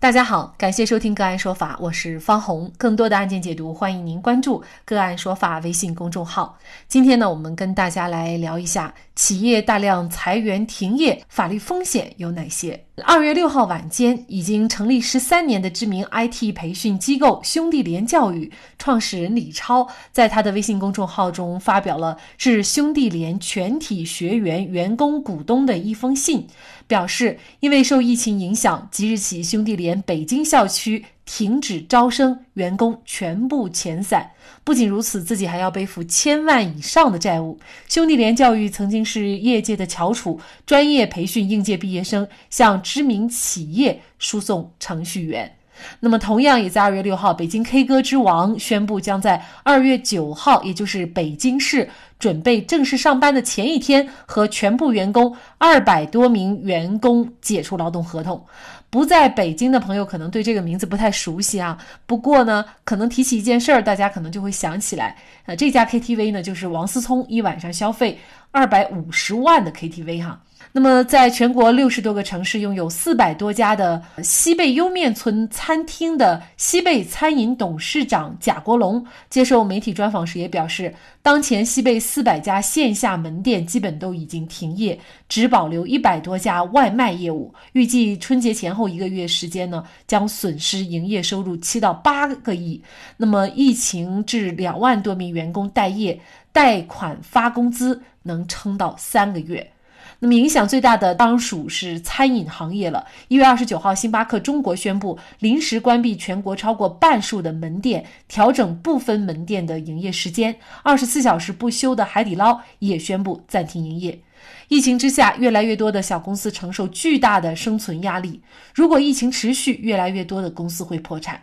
大家好，感谢收听个案说法，我是方红。更多的案件解读，欢迎您关注个案说法微信公众号。今天呢，我们跟大家来聊一下企业大量裁员停业，法律风险有哪些？二月六号晚间，已经成立十三年的知名 IT 培训机构兄弟连教育创始人李超，在他的微信公众号中发表了致兄弟连全体学员、员工、股东的一封信。表示，因为受疫情影响，即日起兄弟连北京校区停止招生，员工全部遣散。不仅如此，自己还要背负千万以上的债务。兄弟连教育曾经是业界的翘楚，专业培训应届毕业生，向知名企业输送程序员。那么，同样也在二月六号，北京 K 歌之王宣布，将在二月九号，也就是北京市准备正式上班的前一天，和全部员工二百多名员工解除劳动合同。不在北京的朋友可能对这个名字不太熟悉啊，不过呢，可能提起一件事儿，大家可能就会想起来，呃，这家 KTV 呢，就是王思聪一晚上消费二百五十万的 KTV 哈。那么，在全国六十多个城市拥有四百多家的西贝莜面村餐厅的西贝餐饮董事长贾国龙接受媒体专访时也表示，当前西贝四百家线下门店基本都已经停业，只保留一百多家外卖业务。预计春节前后一个月时间呢，将损失营业收入七到八个亿。那么，疫情致两万多名员工待业，贷款发工资能撑到三个月。那么影响最大的当属是餐饮行业了。一月二十九号，星巴克中国宣布临时关闭全国超过半数的门店，调整部分门店的营业时间。二十四小时不休的海底捞也宣布暂停营业。疫情之下，越来越多的小公司承受巨大的生存压力。如果疫情持续，越来越多的公司会破产。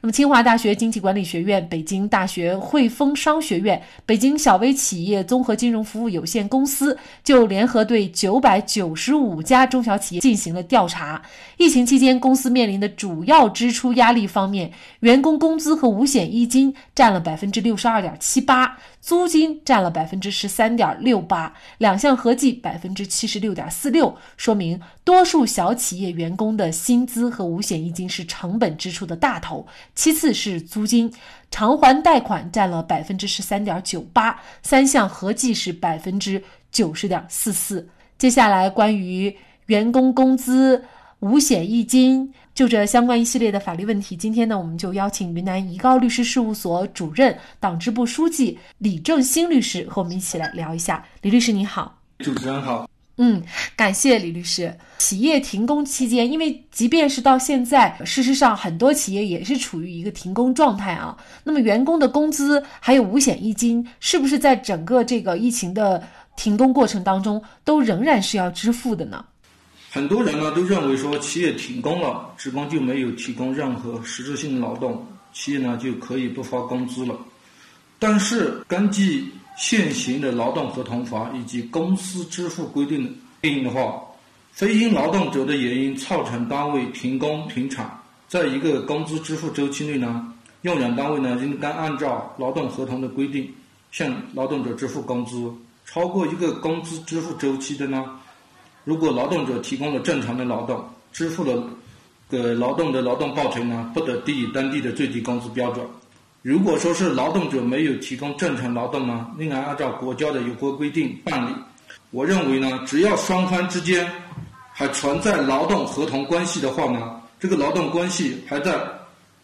那么，清华大学经济管理学院、北京大学汇丰商学院、北京小微企业综合金融服务有限公司就联合对九百九十五家中小企业进行了调查。疫情期间，公司面临的主要支出压力方面，员工工资和五险一金占了百分之六十二点七八。租金占了百分之十三点六八，两项合计百分之七十六点四六，说明多数小企业员工的薪资和五险一金是成本支出的大头，其次是租金，偿还贷款占了百分之十三点九八，三项合计是百分之九十点四四。接下来关于员工工资。五险一金，就这相关一系列的法律问题，今天呢，我们就邀请云南怡高律师事务所主任、党支部书记李正新律师和我们一起来聊一下。李律师，你好。主持人好。嗯，感谢李律师。企业停工期间，因为即便是到现在，事实上很多企业也是处于一个停工状态啊。那么员工的工资还有五险一金，是不是在整个这个疫情的停工过程当中，都仍然是要支付的呢？很多人呢都认为说，企业停工了，职工就没有提供任何实质性的劳动，企业呢就可以不发工资了。但是根据现行的劳动合同法以及公司支付规定定的话，非因劳动者的原因造成单位停工停产，在一个工资支付周期内呢，用人单位呢应该按照劳动合同的规定向劳动者支付工资。超过一个工资支付周期的呢？如果劳动者提供了正常的劳动，支付了给劳动的劳动报酬呢，不得低于当地的最低工资标准。如果说是劳动者没有提供正常劳动呢，应该按照国家的有关规定办理。我认为呢，只要双方之间还存在劳动合同关系的话呢，这个劳动关系还在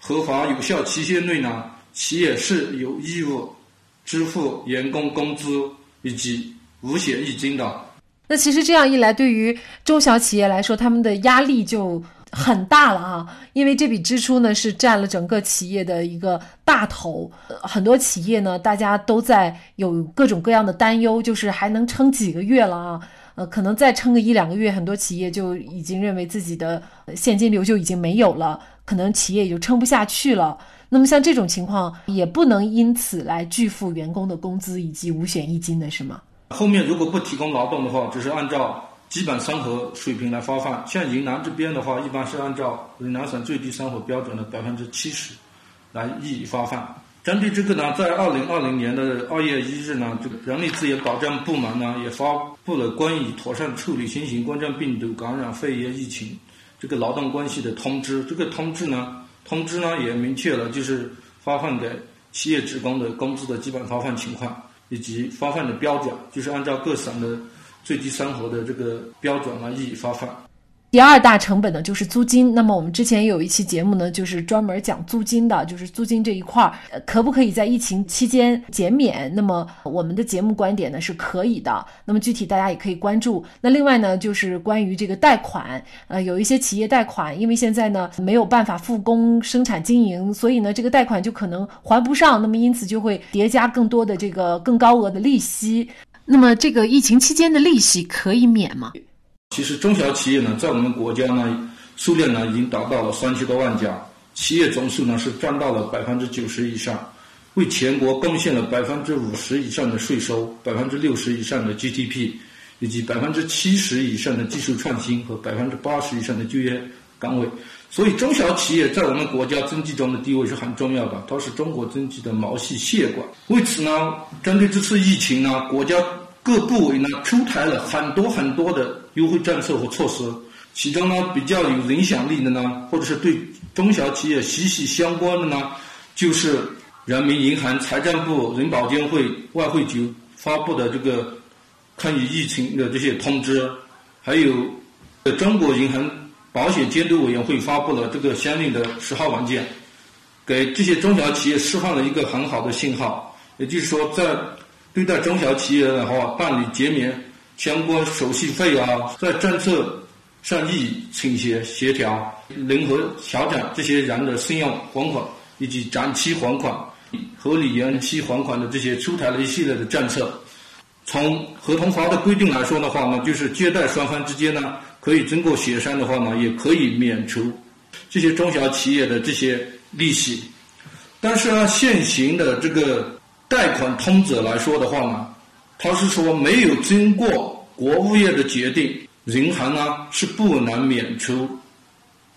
合法有效期限内呢，企业是有义务支付员工工资以及五险一金的。那其实这样一来，对于中小企业来说，他们的压力就很大了啊！因为这笔支出呢是占了整个企业的一个大头，很多企业呢大家都在有各种各样的担忧，就是还能撑几个月了啊？呃，可能再撑个一两个月，很多企业就已经认为自己的现金流就已经没有了，可能企业也就撑不下去了。那么像这种情况，也不能因此来拒付员工的工资以及五险一金的是吗？后面如果不提供劳动的话，只是按照基本生活水平来发放。像云南这边的话，一般是按照云南省最低生活标准的百分之七十来予以发放。针对这个呢，在二零二零年的二月一日呢，这个人力资源保障部门呢也发布了关于妥善处理新型冠状病毒感染肺炎疫情这个劳动关系的通知。这个通知呢，通知呢也明确了就是发放给企业职工的工资的基本发放情况。以及发放的标准，就是按照各省的最低生活的这个标准来予以发放。第二大成本呢，就是租金。那么我们之前有一期节目呢，就是专门讲租金的，就是租金这一块儿，呃可不可以在疫情期间减免？那么我们的节目观点呢是可以的。那么具体大家也可以关注。那另外呢，就是关于这个贷款，呃，有一些企业贷款，因为现在呢没有办法复工生产经营，所以呢这个贷款就可能还不上，那么因此就会叠加更多的这个更高额的利息。那么这个疫情期间的利息可以免吗？其实中小企业呢，在我们国家呢，数量呢已经达到了三千多万家，企业总数呢是占到了百分之九十以上，为全国贡献了百分之五十以上的税收，百分之六十以上的 GDP，以及百分之七十以上的技术创新和百分之八十以上的就业岗位。所以，中小企业在我们国家经济中的地位是很重要的，它是中国经济的毛细血管。为此呢，针对这次疫情呢，国家。各部委呢出台了很多很多的优惠政策和措施，其中呢比较有影响力的呢，或者是对中小企业息息相关的呢，就是人民银行、财政部、人保监会、外汇局发布的这个抗疫疫情的这些通知，还有中国银行保险监督委员会发布了这个相应的十号文件，给这些中小企业释放了一个很好的信号，也就是说在。对待中小企业的话，办理减免相关手续费啊，在政策上予以倾斜协调，灵活调整这些人的信用还款以及展期还款、合理延期还款的这些出台了一系列的政策。从合同法的规定来说的话呢，就是借贷双方之间呢，可以经过协商的话呢，也可以免除这些中小企业的这些利息。但是呢，现行的这个。贷款通则来说的话呢，他是说没有经过国务院的决定，银行呢是不能免除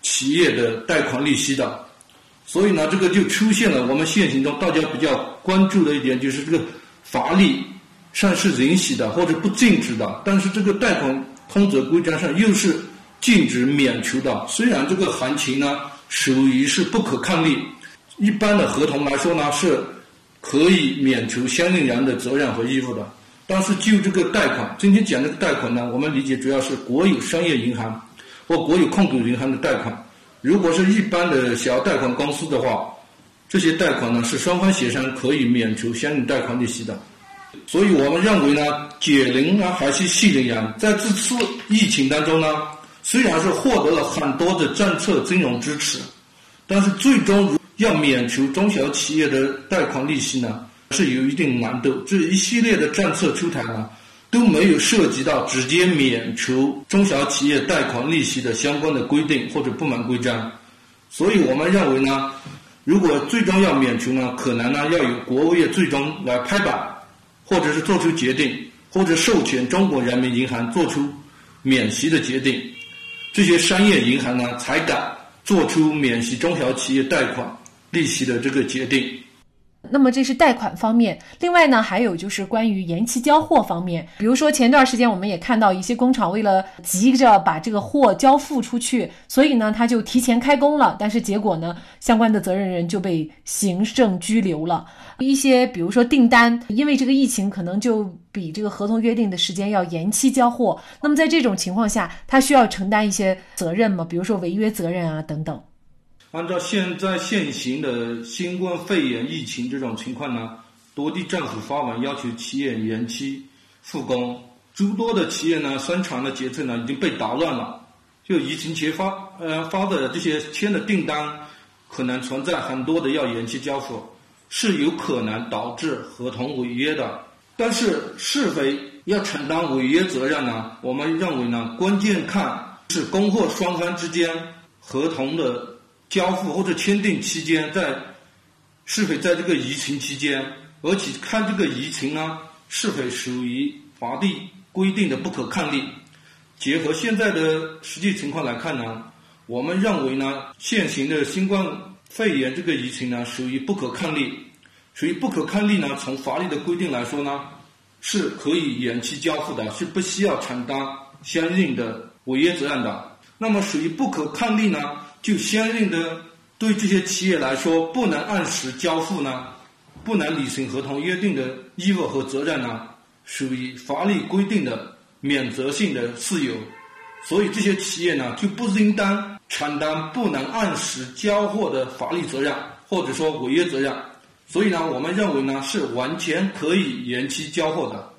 企业的贷款利息的。所以呢，这个就出现了我们现行中大家比较关注的一点，就是这个法律上是允许的或者不禁止的，但是这个贷款通则规章上又是禁止免除的。虽然这个行情呢属于是不可抗力，一般的合同来说呢是。可以免除相应人的责任和义务的，但是就这个贷款，今天讲这个贷款呢，我们理解主要是国有商业银行或国有控股银行的贷款。如果是一般的小贷款公司的话，这些贷款呢是双方协商可以免除相应贷款利息的。所以我们认为呢，解铃啊还是系铃人，在这次疫情当中呢，虽然是获得了很多的政策金融支持，但是最终如。要免除中小企业的贷款利息呢，是有一定难度。这一系列的政策出台呢，都没有涉及到直接免除中小企业贷款利息的相关的规定或者部门规章。所以我们认为呢，如果最终要免除呢，可能呢要由国务院最终来拍板，或者是做出决定，或者授权中国人民银行做出免息的决定，这些商业银行呢才敢做出免息中小企业贷款。利息的这个决定，那么这是贷款方面。另外呢，还有就是关于延期交货方面。比如说前段时间我们也看到一些工厂为了急着把这个货交付出去，所以呢他就提前开工了。但是结果呢，相关的责任人就被行政拘留了。一些比如说订单，因为这个疫情可能就比这个合同约定的时间要延期交货。那么在这种情况下，他需要承担一些责任吗？比如说违约责任啊等等。按照现在现行的新冠肺炎疫情这种情况呢，多地政府发文要求企业延期复工，诸多的企业呢生产的节奏呢已经被打乱了。就疫情前发呃发的这些签的订单，可能存在很多的要延期交付，是有可能导致合同违约的。但是是否要承担违约责任呢？我们认为呢，关键看是供货双方之间合同的。交付或者签订期间，在是否在这个疫情期间，而且看这个疫情呢是否属于法律规定的不可抗力。结合现在的实际情况来看呢，我们认为呢，现行的新冠肺炎这个疫情呢，属于不可抗力，属于不可抗力呢，从法律的规定来说呢，是可以延期交付的，是不需要承担相应的违约责任的。那么属于不可抗力呢，就相应的对这些企业来说，不能按时交付呢，不能履行合同约定的义务和责任呢，属于法律规定的。免责性的事由，所以这些企业呢就不应当承担不能按时交货的法律责任，或者说违约责任。所以呢，我们认为呢是完全可以延期交货的。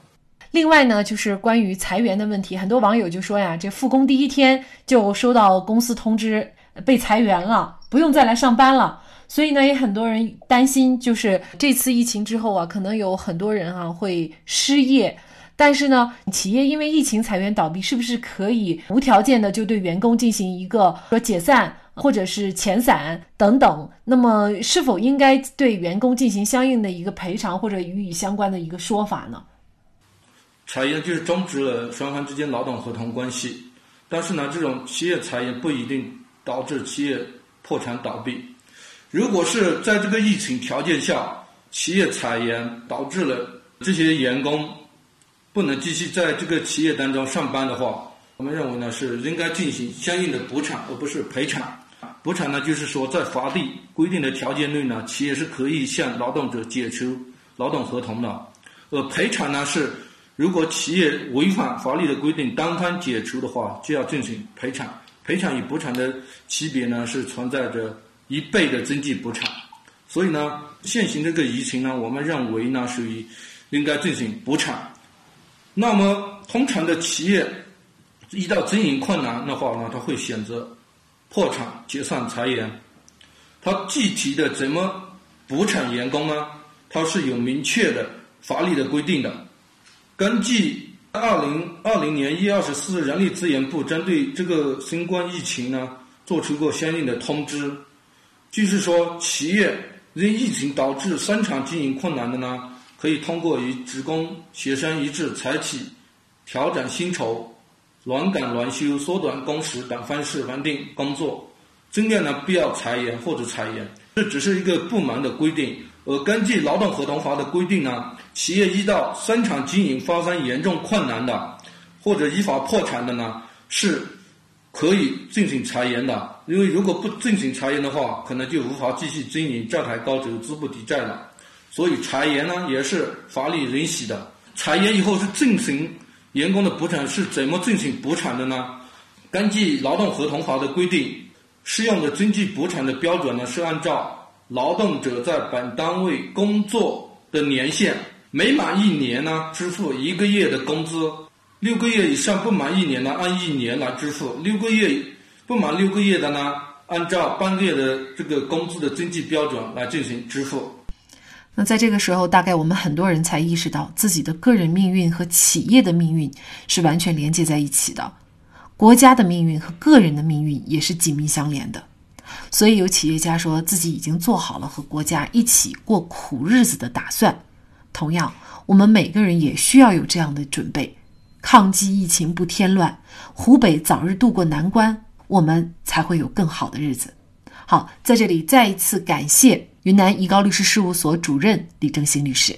另外呢，就是关于裁员的问题，很多网友就说呀，这复工第一天就收到公司通知被裁员了，不用再来上班了。所以呢，也很多人担心，就是这次疫情之后啊，可能有很多人啊会失业。但是呢，企业因为疫情裁员倒闭，是不是可以无条件的就对员工进行一个说解散或者是遣散等等？那么是否应该对员工进行相应的一个赔偿或者予以相关的一个说法呢？裁员就是终止了双方之间劳动合同关系，但是呢，这种企业裁员不一定导致企业破产倒闭。如果是在这个疫情条件下，企业裁员导致了这些员工。不能继续在这个企业当中上班的话，我们认为呢是应该进行相应的补偿，而不是赔偿。补偿呢就是说在法律规定的条件内呢，企业是可以向劳动者解除劳动合同的。而赔偿呢是，如果企业违反法律的规定单方解除的话，就要进行赔偿。赔偿与补偿的区别呢是存在着一倍的经济补偿。所以呢，现行这个疫情呢，我们认为呢属于应该进行补偿。那么，通常的企业遇到经营困难的话呢，他会选择破产、解散、裁员。他具体的怎么补偿员工呢？它是有明确的法律的规定的。根据二零二零年一月二十四日，人力资源部针对这个新冠疫情呢，做出过相应的通知，就是说，企业因疫情导致生产经营困难的呢。可以通过与职工协商一致，采取调整薪酬、轮岗轮休、缩短工时等方式稳定工作，尽量呢不要裁员或者裁员。这只是一个部门的规定，而根据劳动合同法的规定呢，企业遇到生产经营发生严重困难的，或者依法破产的呢，是可以进行裁员的。因为如果不进行裁员的话，可能就无法继续经营，债台高筑，资不抵债了。所以裁员呢也是法律允许的。裁员以后是进行员工的补偿，是怎么进行补偿的呢？根据劳动合同法的规定，适用的经济补偿的标准呢是按照劳动者在本单位工作的年限，每满一年呢支付一个月的工资，六个月以上不满一年呢按一年来支付，六个月不满六个月的呢按照半个月的这个工资的经济标准来进行支付。那在这个时候，大概我们很多人才意识到，自己的个人命运和企业的命运是完全连接在一起的，国家的命运和个人的命运也是紧密相连的。所以有企业家说自己已经做好了和国家一起过苦日子的打算。同样，我们每个人也需要有这样的准备，抗击疫情不添乱，湖北早日渡过难关，我们才会有更好的日子。好，在这里再一次感谢。云南怡高律师事务所主任李正新律师。